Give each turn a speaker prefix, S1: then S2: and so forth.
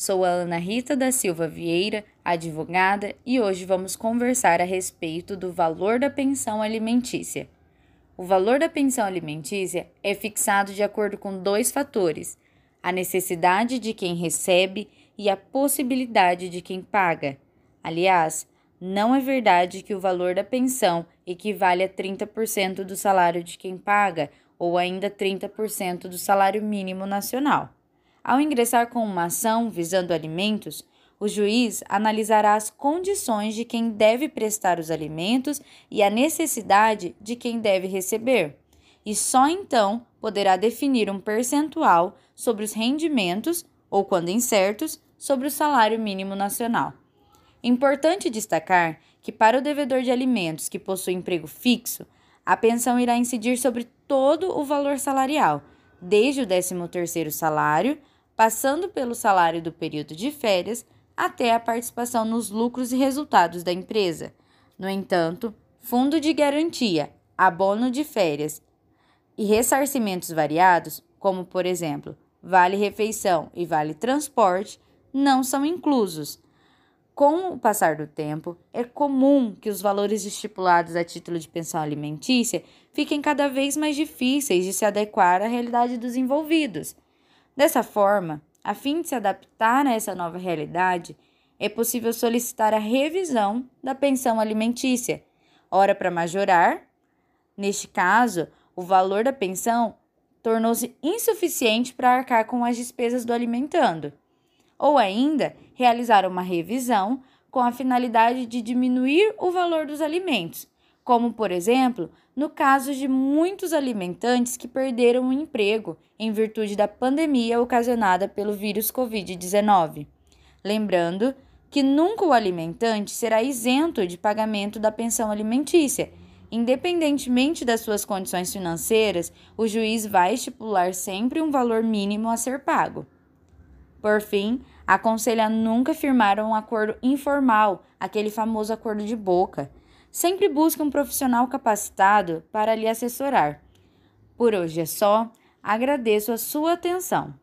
S1: Sou a Ana Rita da Silva Vieira, advogada, e hoje vamos conversar a respeito do valor da pensão alimentícia. O valor da pensão alimentícia é fixado de acordo com dois fatores: a necessidade de quem recebe e a possibilidade de quem paga. Aliás, não é verdade que o valor da pensão equivale a 30% do salário de quem paga ou ainda 30% do salário mínimo nacional. Ao ingressar com uma ação visando alimentos, o juiz analisará as condições de quem deve prestar os alimentos e a necessidade de quem deve receber, e só então poderá definir um percentual sobre os rendimentos, ou, quando incertos, sobre o salário mínimo nacional. Importante destacar que, para o devedor de alimentos que possui emprego fixo, a pensão irá incidir sobre todo o valor salarial, desde o 13º salário passando pelo salário do período de férias até a participação nos lucros e resultados da empresa. No entanto, fundo de garantia, abono de férias e ressarcimentos variados, como por exemplo, vale refeição e vale transporte, não são inclusos. Com o passar do tempo, é comum que os valores estipulados a título de pensão alimentícia fiquem cada vez mais difíceis de se adequar à realidade dos envolvidos. Dessa forma, a fim de se adaptar a essa nova realidade, é possível solicitar a revisão da pensão alimentícia, ora para majorar. Neste caso, o valor da pensão tornou-se insuficiente para arcar com as despesas do alimentando, ou ainda realizar uma revisão com a finalidade de diminuir o valor dos alimentos, como, por exemplo, no caso de muitos alimentantes que perderam o emprego em virtude da pandemia ocasionada pelo vírus Covid-19. Lembrando que nunca o alimentante será isento de pagamento da pensão alimentícia. Independentemente das suas condições financeiras, o juiz vai estipular sempre um valor mínimo a ser pago. Por fim, aconselha nunca firmar um acordo informal, aquele famoso acordo de boca Sempre busque um profissional capacitado para lhe assessorar. Por hoje é só. Agradeço a sua atenção.